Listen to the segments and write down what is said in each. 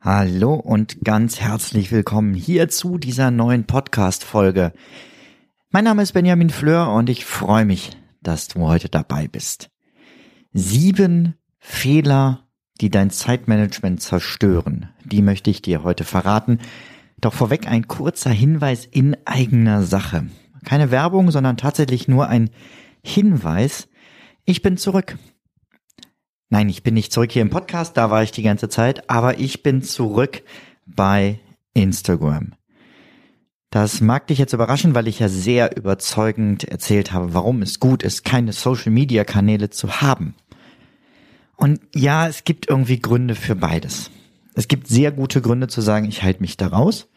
Hallo und ganz herzlich willkommen hier zu dieser neuen Podcast-Folge. Mein Name ist Benjamin Fleur und ich freue mich, dass du heute dabei bist. Sieben Fehler, die dein Zeitmanagement zerstören, die möchte ich dir heute verraten. Doch vorweg ein kurzer Hinweis in eigener Sache. Keine Werbung, sondern tatsächlich nur ein Hinweis. Ich bin zurück. Nein, ich bin nicht zurück hier im Podcast, da war ich die ganze Zeit, aber ich bin zurück bei Instagram. Das mag dich jetzt überraschen, weil ich ja sehr überzeugend erzählt habe, warum es gut ist, keine Social-Media-Kanäle zu haben. Und ja, es gibt irgendwie Gründe für beides. Es gibt sehr gute Gründe zu sagen, ich halte mich da raus.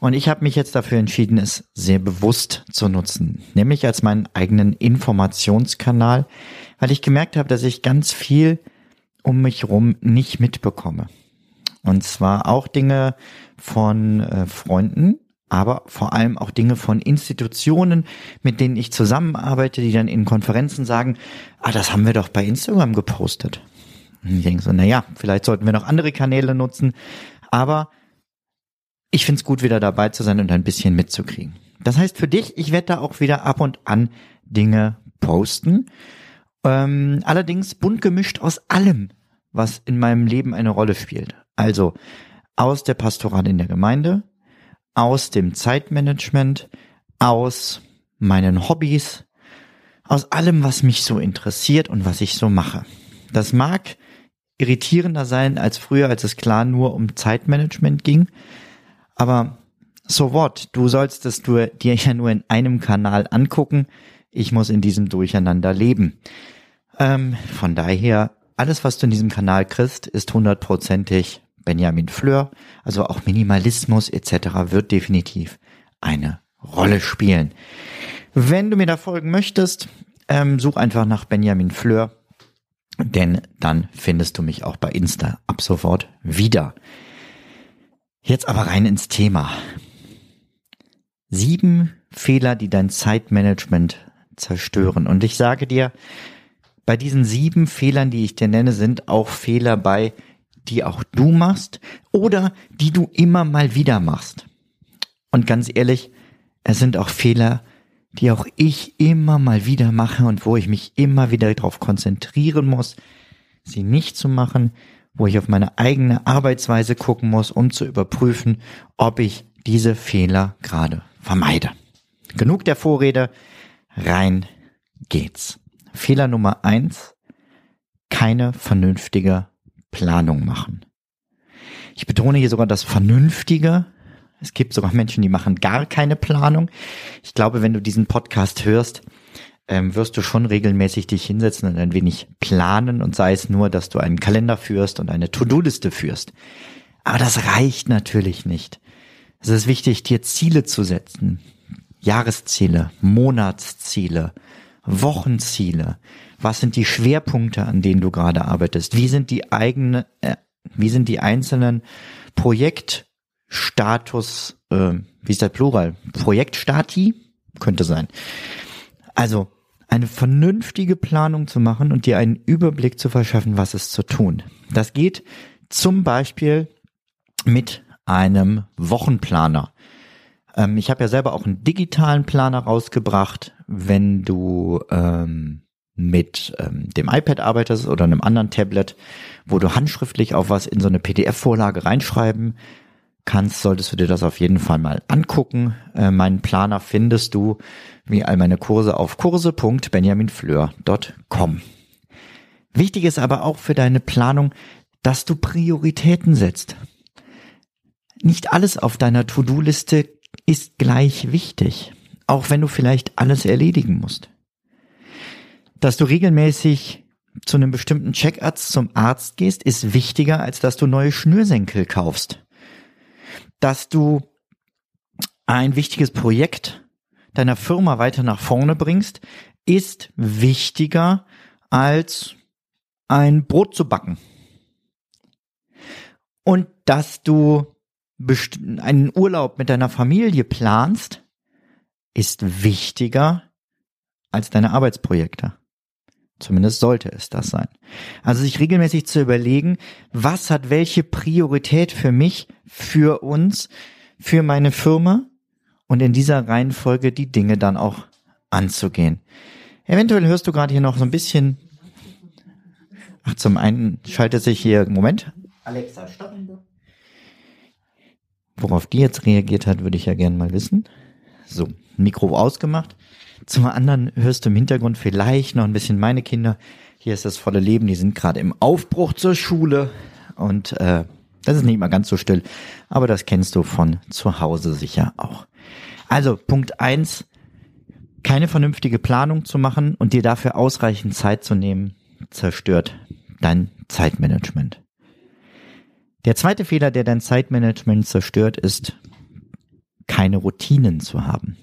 Und ich habe mich jetzt dafür entschieden, es sehr bewusst zu nutzen, nämlich als meinen eigenen Informationskanal, weil ich gemerkt habe, dass ich ganz viel um mich rum nicht mitbekomme. Und zwar auch Dinge von äh, Freunden, aber vor allem auch Dinge von Institutionen, mit denen ich zusammenarbeite, die dann in Konferenzen sagen, ah, das haben wir doch bei Instagram gepostet. Und ich denke so, na ja, vielleicht sollten wir noch andere Kanäle nutzen, aber ich finde es gut, wieder dabei zu sein und ein bisschen mitzukriegen. Das heißt für dich, ich werde da auch wieder ab und an Dinge posten. Ähm, allerdings bunt gemischt aus allem, was in meinem Leben eine Rolle spielt. Also aus der Pastoral in der Gemeinde, aus dem Zeitmanagement, aus meinen Hobbys, aus allem, was mich so interessiert und was ich so mache. Das mag irritierender sein als früher, als es klar nur um Zeitmanagement ging. Aber so what? Du sollst es dir ja nur in einem Kanal angucken. Ich muss in diesem Durcheinander leben. Ähm, von daher, alles, was du in diesem Kanal kriegst, ist hundertprozentig Benjamin Fleur, also auch Minimalismus etc. wird definitiv eine Rolle spielen. Wenn du mir da folgen möchtest, ähm, such einfach nach Benjamin Fleur, denn dann findest du mich auch bei Insta ab sofort wieder. Jetzt aber rein ins Thema. Sieben Fehler, die dein Zeitmanagement zerstören. Und ich sage dir, bei diesen sieben Fehlern, die ich dir nenne, sind auch Fehler bei, die auch du machst oder die du immer mal wieder machst. Und ganz ehrlich, es sind auch Fehler, die auch ich immer mal wieder mache und wo ich mich immer wieder darauf konzentrieren muss, sie nicht zu machen, wo ich auf meine eigene Arbeitsweise gucken muss, um zu überprüfen, ob ich diese Fehler gerade vermeide. Genug der Vorrede, rein geht's. Fehler Nummer eins, keine vernünftige Planung machen. Ich betone hier sogar das Vernünftige. Es gibt sogar Menschen, die machen gar keine Planung. Ich glaube, wenn du diesen Podcast hörst, ähm, wirst du schon regelmäßig dich hinsetzen und ein wenig planen und sei es nur, dass du einen Kalender führst und eine To-Do-Liste führst. Aber das reicht natürlich nicht. Es ist wichtig, dir Ziele zu setzen. Jahresziele, Monatsziele, Wochenziele. Was sind die Schwerpunkte, an denen du gerade arbeitest? Wie sind die eigenen, äh, wie sind die einzelnen Projektstatus, äh, wie ist der Plural? Projektstati? Könnte sein. Also, eine vernünftige Planung zu machen und dir einen Überblick zu verschaffen, was es zu tun. Das geht zum Beispiel mit einem Wochenplaner. Ähm, ich habe ja selber auch einen digitalen Planer rausgebracht. Wenn du ähm, mit ähm, dem iPad arbeitest oder einem anderen Tablet, wo du handschriftlich auf was in so eine PDF-Vorlage reinschreiben kannst, solltest du dir das auf jeden Fall mal angucken. Äh, meinen Planer findest du wie all meine Kurse auf kurse.benjaminfleur.com. Wichtig ist aber auch für deine Planung, dass du Prioritäten setzt. Nicht alles auf deiner To-Do-Liste ist gleich wichtig, auch wenn du vielleicht alles erledigen musst. Dass du regelmäßig zu einem bestimmten Checkarzt zum Arzt gehst, ist wichtiger, als dass du neue Schnürsenkel kaufst. Dass du ein wichtiges Projekt deiner Firma weiter nach vorne bringst, ist wichtiger als ein Brot zu backen. Und dass du einen Urlaub mit deiner Familie planst, ist wichtiger als deine Arbeitsprojekte. Zumindest sollte es das sein. Also sich regelmäßig zu überlegen, was hat welche Priorität für mich, für uns, für meine Firma und in dieser Reihenfolge die Dinge dann auch anzugehen. Eventuell hörst du gerade hier noch so ein bisschen. Ach, zum einen schaltet sich hier, Moment. Alexa, stopp. Worauf die jetzt reagiert hat, würde ich ja gerne mal wissen. So, Mikro ausgemacht. Zum anderen hörst du im Hintergrund vielleicht noch ein bisschen meine Kinder. Hier ist das volle Leben, die sind gerade im Aufbruch zur Schule und äh, das ist nicht mal ganz so still, aber das kennst du von zu Hause sicher auch. Also Punkt eins: keine vernünftige Planung zu machen und dir dafür ausreichend Zeit zu nehmen, zerstört dein Zeitmanagement. Der zweite Fehler, der dein Zeitmanagement zerstört, ist, keine Routinen zu haben.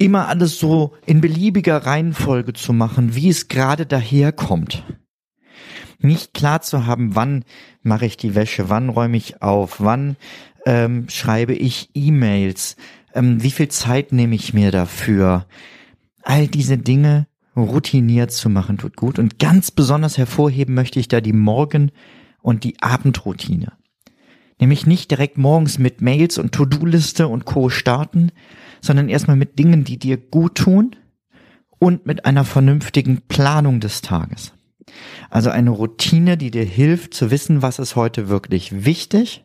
Immer alles so in beliebiger Reihenfolge zu machen, wie es gerade daherkommt. Nicht klar zu haben, wann mache ich die Wäsche, wann räume ich auf, wann ähm, schreibe ich E-Mails, ähm, wie viel Zeit nehme ich mir dafür. All diese Dinge routiniert zu machen tut gut. Und ganz besonders hervorheben möchte ich da die Morgen- und die Abendroutine. Nämlich nicht direkt morgens mit Mails und To-Do-Liste und Co. starten, sondern erstmal mit Dingen, die dir gut tun und mit einer vernünftigen Planung des Tages. Also eine Routine, die dir hilft zu wissen, was ist heute wirklich wichtig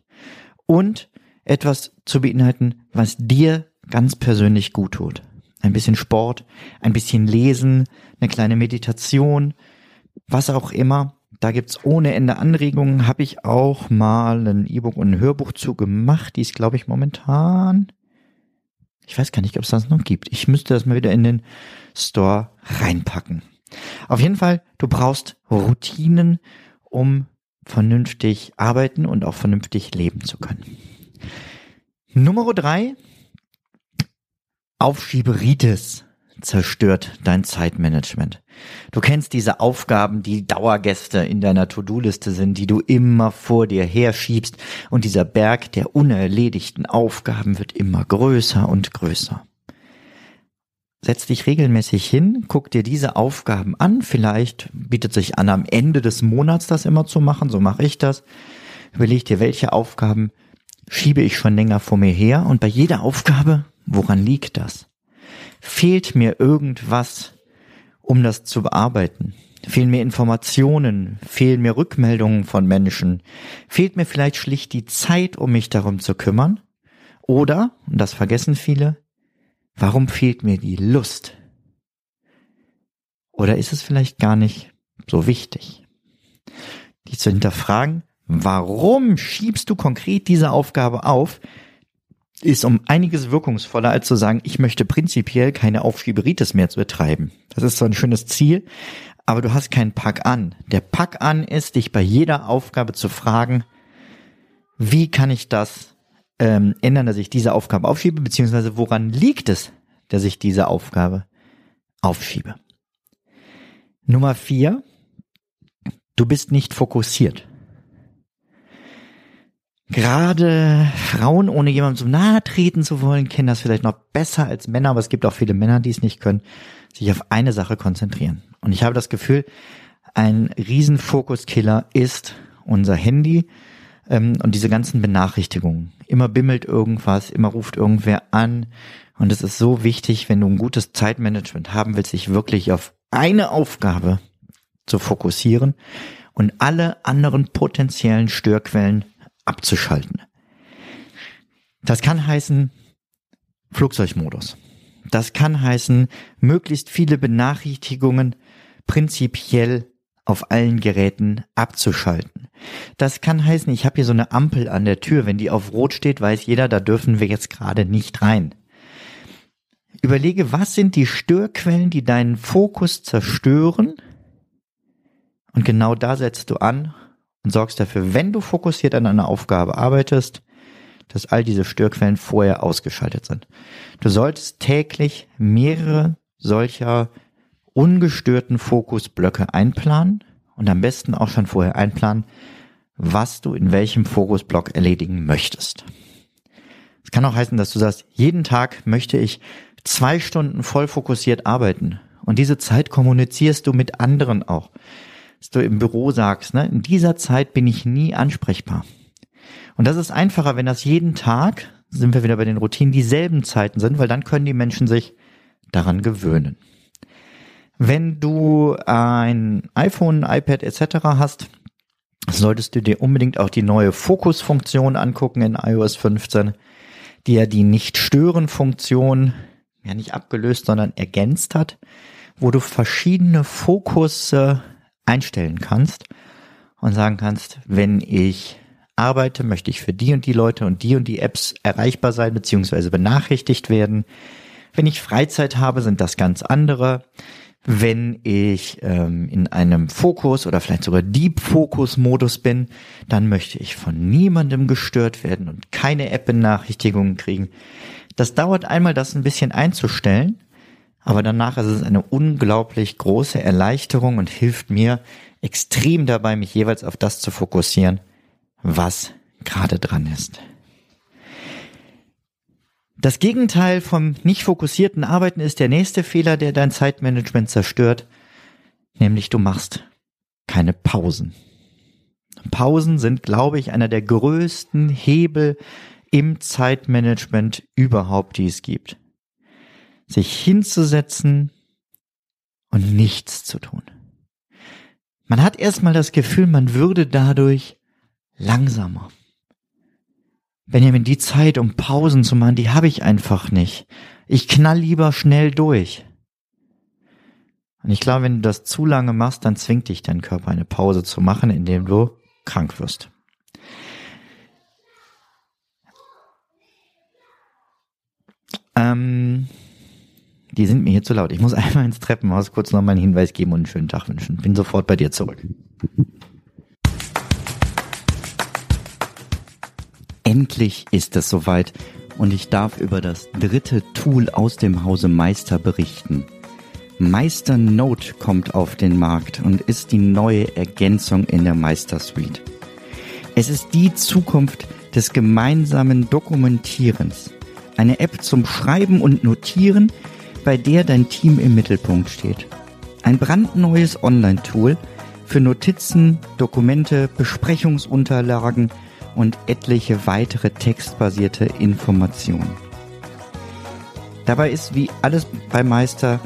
und etwas zu beinhalten, was dir ganz persönlich gut tut. Ein bisschen Sport, ein bisschen Lesen, eine kleine Meditation, was auch immer. Da gibt's ohne Ende Anregungen. Habe ich auch mal ein E-Book und ein Hörbuch zu gemacht. Die ist, glaube ich, momentan. Ich weiß gar nicht, ob es das noch gibt. Ich müsste das mal wieder in den Store reinpacken. Auf jeden Fall, du brauchst Routinen, um vernünftig arbeiten und auch vernünftig leben zu können. Nummer drei, Aufschieberitis zerstört dein Zeitmanagement. Du kennst diese Aufgaben, die Dauergäste in deiner To-Do-Liste sind, die du immer vor dir herschiebst und dieser Berg der unerledigten Aufgaben wird immer größer und größer. Setz dich regelmäßig hin, guck dir diese Aufgaben an. Vielleicht bietet sich an, am Ende des Monats das immer zu machen. So mache ich das. Überleg dir, welche Aufgaben schiebe ich schon länger vor mir her. Und bei jeder Aufgabe, woran liegt das? Fehlt mir irgendwas, um das zu bearbeiten? Fehlen mir Informationen? Fehlen mir Rückmeldungen von Menschen? Fehlt mir vielleicht schlicht die Zeit, um mich darum zu kümmern? Oder, und das vergessen viele, Warum fehlt mir die Lust? Oder ist es vielleicht gar nicht so wichtig? Die zu hinterfragen, warum schiebst du konkret diese Aufgabe auf, ist um einiges wirkungsvoller als zu sagen, ich möchte prinzipiell keine Aufschieberitis mehr zu betreiben. Das ist so ein schönes Ziel, aber du hast keinen Pack an. Der Pack an ist, dich bei jeder Aufgabe zu fragen, wie kann ich das ähm, ändern, dass ich diese Aufgabe aufschiebe, beziehungsweise woran liegt es, dass ich diese Aufgabe aufschiebe. Nummer vier, du bist nicht fokussiert. Gerade Frauen, ohne jemandem so nahe treten zu wollen, kennen das vielleicht noch besser als Männer, aber es gibt auch viele Männer, die es nicht können, sich auf eine Sache konzentrieren. Und ich habe das Gefühl, ein Riesenfokuskiller ist unser Handy ähm, und diese ganzen Benachrichtigungen. Immer bimmelt irgendwas, immer ruft irgendwer an. Und es ist so wichtig, wenn du ein gutes Zeitmanagement haben willst, sich wirklich auf eine Aufgabe zu fokussieren und alle anderen potenziellen Störquellen abzuschalten. Das kann heißen Flugzeugmodus. Das kann heißen möglichst viele Benachrichtigungen prinzipiell auf allen Geräten abzuschalten. Das kann heißen, ich habe hier so eine Ampel an der Tür. Wenn die auf Rot steht, weiß jeder, da dürfen wir jetzt gerade nicht rein. Überlege, was sind die Störquellen, die deinen Fokus zerstören? Und genau da setzt du an und sorgst dafür, wenn du fokussiert an einer Aufgabe arbeitest, dass all diese Störquellen vorher ausgeschaltet sind. Du solltest täglich mehrere solcher ungestörten Fokusblöcke einplanen und am besten auch schon vorher einplanen, was du in welchem Fokusblock erledigen möchtest. Es kann auch heißen, dass du sagst, jeden Tag möchte ich zwei Stunden voll fokussiert arbeiten. Und diese Zeit kommunizierst du mit anderen auch. Dass du im Büro sagst, ne, in dieser Zeit bin ich nie ansprechbar. Und das ist einfacher, wenn das jeden Tag, sind wir wieder bei den Routinen, dieselben Zeiten sind, weil dann können die Menschen sich daran gewöhnen. Wenn du ein iPhone, iPad etc. hast, solltest du dir unbedingt auch die neue Fokusfunktion angucken in iOS 15, die ja die Nicht-Stören-Funktion ja nicht abgelöst, sondern ergänzt hat, wo du verschiedene Fokus einstellen kannst und sagen kannst, wenn ich arbeite, möchte ich für die und die Leute und die und die Apps erreichbar sein bzw. benachrichtigt werden. Wenn ich Freizeit habe, sind das ganz andere. Wenn ich ähm, in einem Fokus oder vielleicht sogar Deep Focus Modus bin, dann möchte ich von niemandem gestört werden und keine App-Benachrichtigungen kriegen. Das dauert einmal, das ein bisschen einzustellen, aber danach ist es eine unglaublich große Erleichterung und hilft mir extrem dabei, mich jeweils auf das zu fokussieren, was gerade dran ist. Das Gegenteil vom nicht fokussierten Arbeiten ist der nächste Fehler, der dein Zeitmanagement zerstört, nämlich du machst keine Pausen. Pausen sind, glaube ich, einer der größten Hebel im Zeitmanagement überhaupt, die es gibt. Sich hinzusetzen und nichts zu tun. Man hat erstmal das Gefühl, man würde dadurch langsamer. Benjamin, die Zeit, um Pausen zu machen, die habe ich einfach nicht. Ich knall lieber schnell durch. Und ich glaube, wenn du das zu lange machst, dann zwingt dich dein Körper eine Pause zu machen, indem du krank wirst. Ähm, die sind mir hier zu laut. Ich muss einmal ins Treppenhaus kurz nochmal einen Hinweis geben und einen schönen Tag wünschen. Bin sofort bei dir zurück. Endlich ist es soweit und ich darf über das dritte Tool aus dem Hause Meister berichten. Meister Note kommt auf den Markt und ist die neue Ergänzung in der Meister Suite. Es ist die Zukunft des gemeinsamen Dokumentierens. Eine App zum Schreiben und Notieren, bei der dein Team im Mittelpunkt steht. Ein brandneues Online-Tool für Notizen, Dokumente, Besprechungsunterlagen und etliche weitere textbasierte Informationen. Dabei ist wie alles bei Meister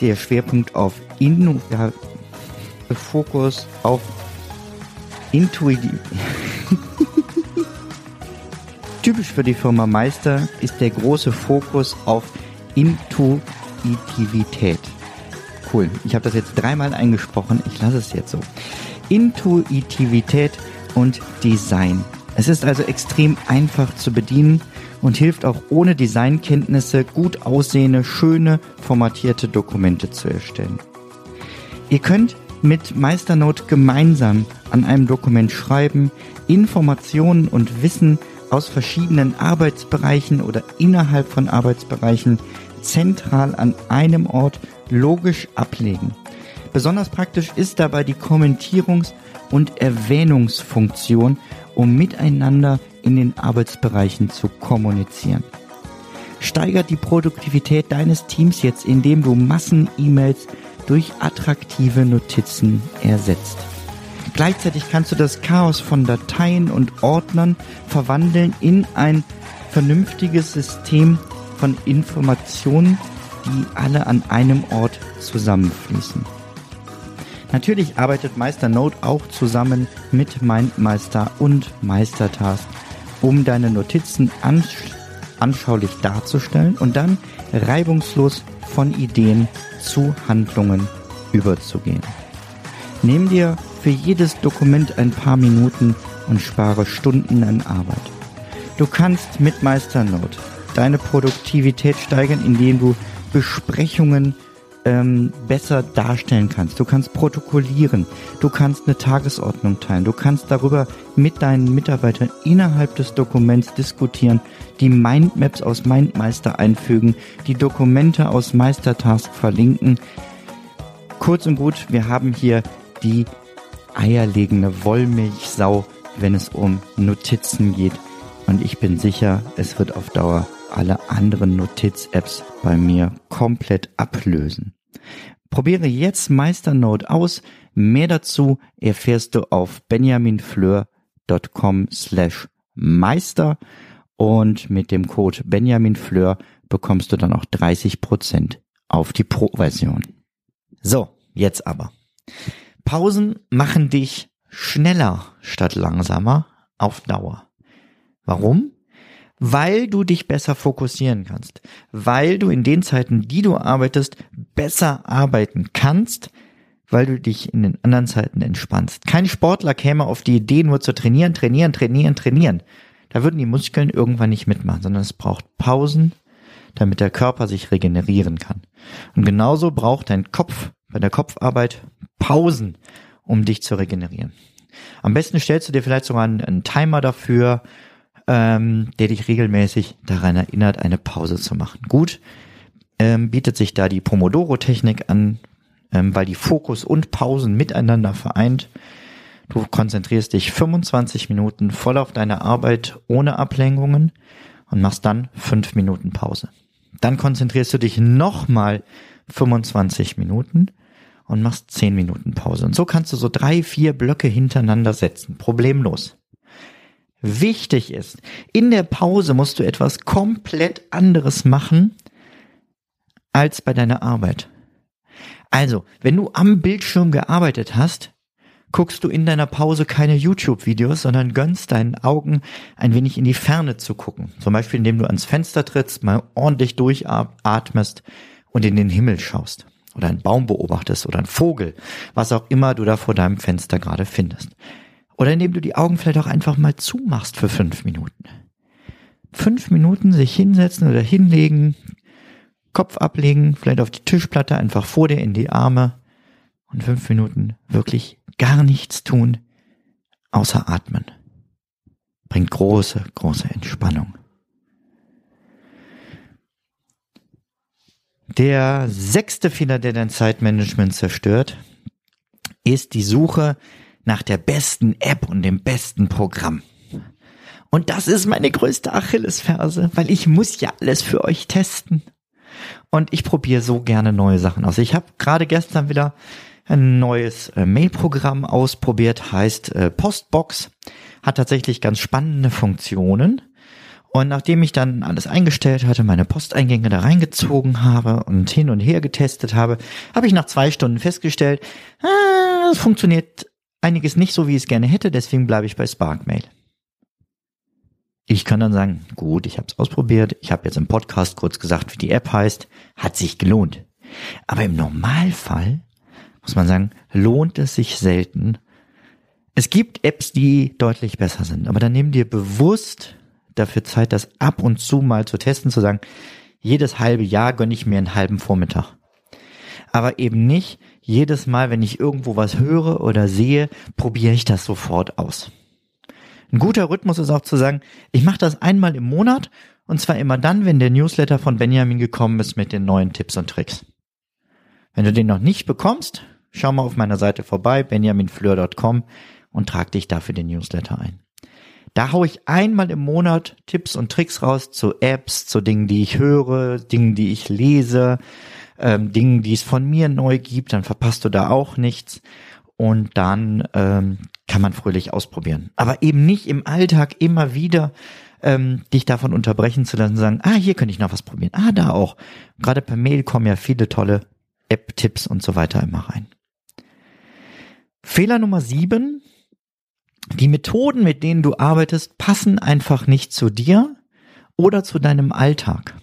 der Schwerpunkt auf Inno, ja, Fokus auf Intuitiv. Typisch für die Firma Meister ist der große Fokus auf Intuitivität. Cool, ich habe das jetzt dreimal eingesprochen, ich lasse es jetzt so. Intuitivität und Design. Es ist also extrem einfach zu bedienen und hilft auch ohne Designkenntnisse gut aussehende, schöne, formatierte Dokumente zu erstellen. Ihr könnt mit Meisternote gemeinsam an einem Dokument schreiben, Informationen und Wissen aus verschiedenen Arbeitsbereichen oder innerhalb von Arbeitsbereichen zentral an einem Ort logisch ablegen. Besonders praktisch ist dabei die Kommentierungs- und Erwähnungsfunktion, um miteinander in den Arbeitsbereichen zu kommunizieren. Steigert die Produktivität deines Teams jetzt, indem du Massen-E-Mails durch attraktive Notizen ersetzt. Gleichzeitig kannst du das Chaos von Dateien und Ordnern verwandeln in ein vernünftiges System von Informationen, die alle an einem Ort zusammenfließen. Natürlich arbeitet Meister Note auch zusammen mit MindMeister und Meistertask, um deine Notizen ansch anschaulich darzustellen und dann reibungslos von Ideen zu Handlungen überzugehen. Nimm dir für jedes Dokument ein paar Minuten und spare Stunden an Arbeit. Du kannst mit MeisterNote deine Produktivität steigern, indem du Besprechungen ähm, besser darstellen kannst. Du kannst protokollieren, du kannst eine Tagesordnung teilen, du kannst darüber mit deinen Mitarbeitern innerhalb des Dokuments diskutieren, die Mindmaps aus Mindmeister einfügen, die Dokumente aus Meistertask verlinken. Kurz und gut, wir haben hier die eierlegende Wollmilchsau, wenn es um Notizen geht. Und ich bin sicher, es wird auf Dauer alle anderen Notiz-Apps bei mir komplett ablösen. Probiere jetzt Meisternote aus. Mehr dazu erfährst du auf benjaminfleur.com slash meister und mit dem Code benjaminfleur bekommst du dann auch 30% auf die Pro-Version. So, jetzt aber. Pausen machen dich schneller statt langsamer auf Dauer. Warum? weil du dich besser fokussieren kannst, weil du in den Zeiten, die du arbeitest, besser arbeiten kannst, weil du dich in den anderen Zeiten entspannst. Kein Sportler käme auf die Idee, nur zu trainieren, trainieren, trainieren, trainieren. Da würden die Muskeln irgendwann nicht mitmachen, sondern es braucht Pausen, damit der Körper sich regenerieren kann. Und genauso braucht dein Kopf bei der Kopfarbeit Pausen, um dich zu regenerieren. Am besten stellst du dir vielleicht sogar einen, einen Timer dafür, ähm, der dich regelmäßig daran erinnert, eine Pause zu machen. Gut, ähm, bietet sich da die Pomodoro-Technik an, ähm, weil die Fokus und Pausen miteinander vereint. Du konzentrierst dich 25 Minuten voll auf deine Arbeit ohne Ablenkungen und machst dann 5 Minuten Pause. Dann konzentrierst du dich nochmal 25 Minuten und machst 10 Minuten Pause. Und so kannst du so drei, vier Blöcke hintereinander setzen. Problemlos wichtig ist. In der Pause musst du etwas komplett anderes machen als bei deiner Arbeit. Also, wenn du am Bildschirm gearbeitet hast, guckst du in deiner Pause keine YouTube-Videos, sondern gönnst deinen Augen ein wenig in die Ferne zu gucken. Zum Beispiel, indem du ans Fenster trittst, mal ordentlich durchatmest und in den Himmel schaust. Oder einen Baum beobachtest oder einen Vogel, was auch immer du da vor deinem Fenster gerade findest. Oder indem du die Augen vielleicht auch einfach mal zumachst für fünf Minuten. Fünf Minuten sich hinsetzen oder hinlegen, Kopf ablegen, vielleicht auf die Tischplatte, einfach vor dir in die Arme und fünf Minuten wirklich gar nichts tun, außer atmen. Bringt große, große Entspannung. Der sechste Fehler, der dein Zeitmanagement zerstört, ist die Suche nach der besten App und dem besten Programm. Und das ist meine größte Achillesferse, weil ich muss ja alles für euch testen. Und ich probiere so gerne neue Sachen aus. Ich habe gerade gestern wieder ein neues äh, Mailprogramm ausprobiert, heißt äh, Postbox, hat tatsächlich ganz spannende Funktionen. Und nachdem ich dann alles eingestellt hatte, meine Posteingänge da reingezogen habe und hin und her getestet habe, habe ich nach zwei Stunden festgestellt, ah, es funktioniert einiges nicht so, wie ich es gerne hätte, deswegen bleibe ich bei Sparkmail. Ich kann dann sagen, gut, ich habe es ausprobiert, ich habe jetzt im Podcast kurz gesagt, wie die App heißt, hat sich gelohnt. Aber im Normalfall muss man sagen, lohnt es sich selten. Es gibt Apps, die deutlich besser sind, aber dann nimm dir bewusst dafür Zeit, das ab und zu mal zu testen, zu sagen, jedes halbe Jahr gönne ich mir einen halben Vormittag. Aber eben nicht, jedes Mal, wenn ich irgendwo was höre oder sehe, probiere ich das sofort aus. Ein guter Rhythmus ist auch zu sagen, ich mache das einmal im Monat und zwar immer dann, wenn der Newsletter von Benjamin gekommen ist mit den neuen Tipps und Tricks. Wenn du den noch nicht bekommst, schau mal auf meiner Seite vorbei, benjaminfleur.com und trag dich dafür den Newsletter ein. Da hau ich einmal im Monat Tipps und Tricks raus zu Apps, zu Dingen, die ich höre, Dingen, die ich lese, ähm, Dingen, die es von mir neu gibt, dann verpasst du da auch nichts und dann ähm, kann man fröhlich ausprobieren. Aber eben nicht im Alltag immer wieder ähm, dich davon unterbrechen zu lassen, sagen, ah, hier könnte ich noch was probieren, ah, da auch. Gerade per Mail kommen ja viele tolle App-Tipps und so weiter immer rein. Fehler Nummer sieben. Die Methoden, mit denen du arbeitest, passen einfach nicht zu dir oder zu deinem Alltag.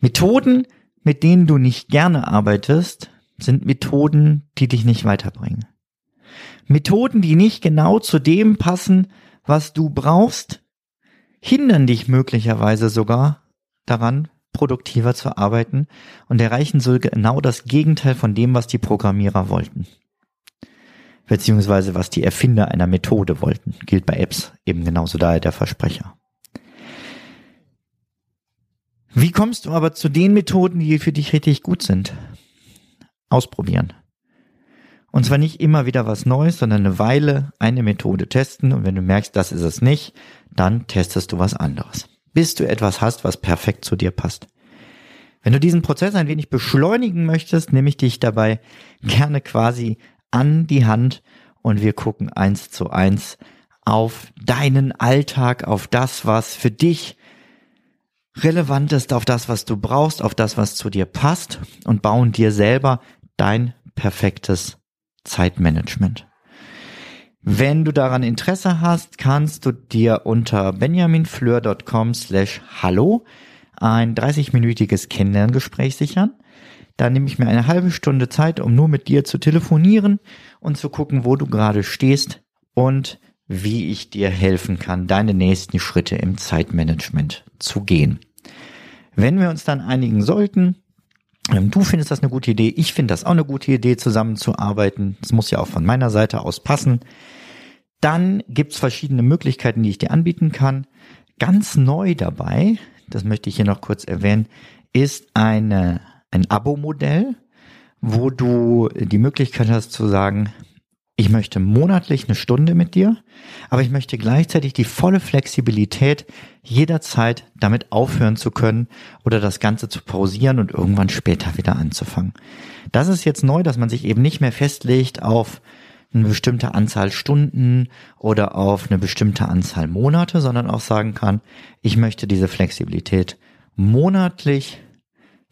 Methoden, mit denen du nicht gerne arbeitest, sind Methoden, die dich nicht weiterbringen. Methoden, die nicht genau zu dem passen, was du brauchst, hindern dich möglicherweise sogar daran, produktiver zu arbeiten und erreichen so genau das Gegenteil von dem, was die Programmierer wollten. Beziehungsweise was die Erfinder einer Methode wollten. Gilt bei Apps eben genauso daher der Versprecher. Wie kommst du aber zu den Methoden, die für dich richtig gut sind? Ausprobieren. Und zwar nicht immer wieder was Neues, sondern eine Weile eine Methode testen und wenn du merkst, das ist es nicht, dann testest du was anderes. Bis du etwas hast, was perfekt zu dir passt. Wenn du diesen Prozess ein wenig beschleunigen möchtest, nehme ich dich dabei gerne quasi an die Hand und wir gucken eins zu eins auf deinen Alltag, auf das, was für dich relevant ist, auf das, was du brauchst, auf das, was zu dir passt und bauen dir selber dein perfektes Zeitmanagement. Wenn du daran Interesse hast, kannst du dir unter benjaminfleur.com slash hallo ein 30-minütiges Kennenlerngespräch sichern. Da nehme ich mir eine halbe Stunde Zeit, um nur mit dir zu telefonieren und zu gucken, wo du gerade stehst und wie ich dir helfen kann, deine nächsten Schritte im Zeitmanagement zu gehen. Wenn wir uns dann einigen sollten, ähm, Du findest das eine gute Idee, ich finde das auch eine gute Idee, zusammenzuarbeiten. Das muss ja auch von meiner Seite aus passen. Dann gibt's verschiedene Möglichkeiten, die ich dir anbieten kann. Ganz neu dabei, das möchte ich hier noch kurz erwähnen, ist eine, ein Abo-Modell, wo du die Möglichkeit hast zu sagen, ich möchte monatlich eine Stunde mit dir, aber ich möchte gleichzeitig die volle Flexibilität, jederzeit damit aufhören zu können oder das Ganze zu pausieren und irgendwann später wieder anzufangen. Das ist jetzt neu, dass man sich eben nicht mehr festlegt auf eine bestimmte Anzahl Stunden oder auf eine bestimmte Anzahl Monate, sondern auch sagen kann, ich möchte diese Flexibilität monatlich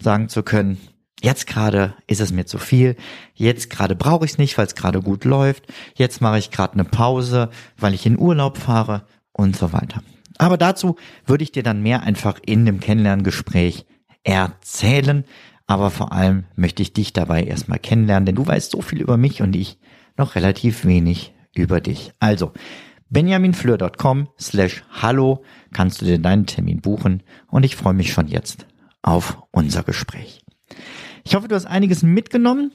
sagen zu können, Jetzt gerade ist es mir zu viel. Jetzt gerade brauche ich es nicht, weil es gerade gut läuft. Jetzt mache ich gerade eine Pause, weil ich in Urlaub fahre und so weiter. Aber dazu würde ich dir dann mehr einfach in dem Kennenlerngespräch erzählen. Aber vor allem möchte ich dich dabei erstmal kennenlernen, denn du weißt so viel über mich und ich noch relativ wenig über dich. Also, benjaminfleur.com slash hallo kannst du dir deinen Termin buchen und ich freue mich schon jetzt auf unser Gespräch. Ich hoffe, du hast einiges mitgenommen.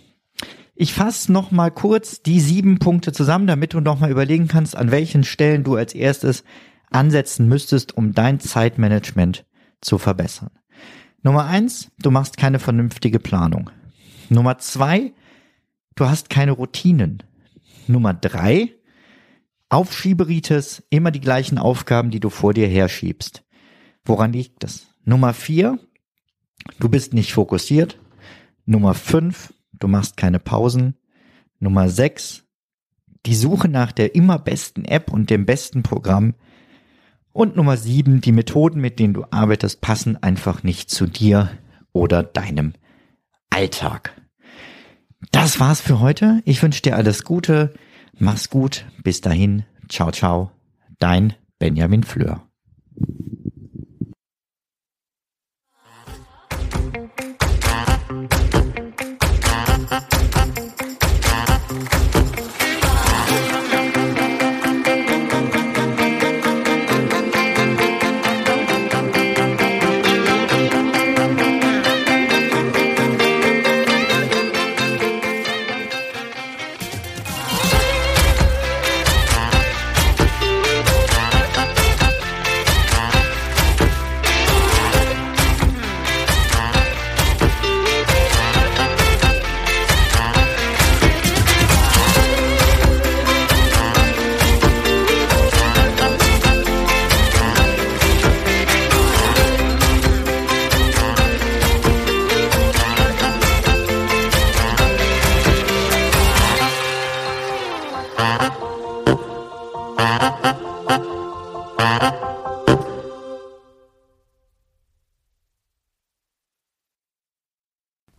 Ich fasse noch mal kurz die sieben Punkte zusammen, damit du noch mal überlegen kannst, an welchen Stellen du als erstes ansetzen müsstest, um dein Zeitmanagement zu verbessern. Nummer eins, du machst keine vernünftige Planung. Nummer zwei, du hast keine Routinen. Nummer drei, Aufschieberitis, immer die gleichen Aufgaben, die du vor dir herschiebst. Woran liegt das? Nummer vier, du bist nicht fokussiert. Nummer fünf, du machst keine Pausen. Nummer sechs, die Suche nach der immer besten App und dem besten Programm. Und Nummer sieben, die Methoden, mit denen du arbeitest, passen einfach nicht zu dir oder deinem Alltag. Das war's für heute. Ich wünsche dir alles Gute. Mach's gut. Bis dahin. Ciao, ciao. Dein Benjamin Fleur.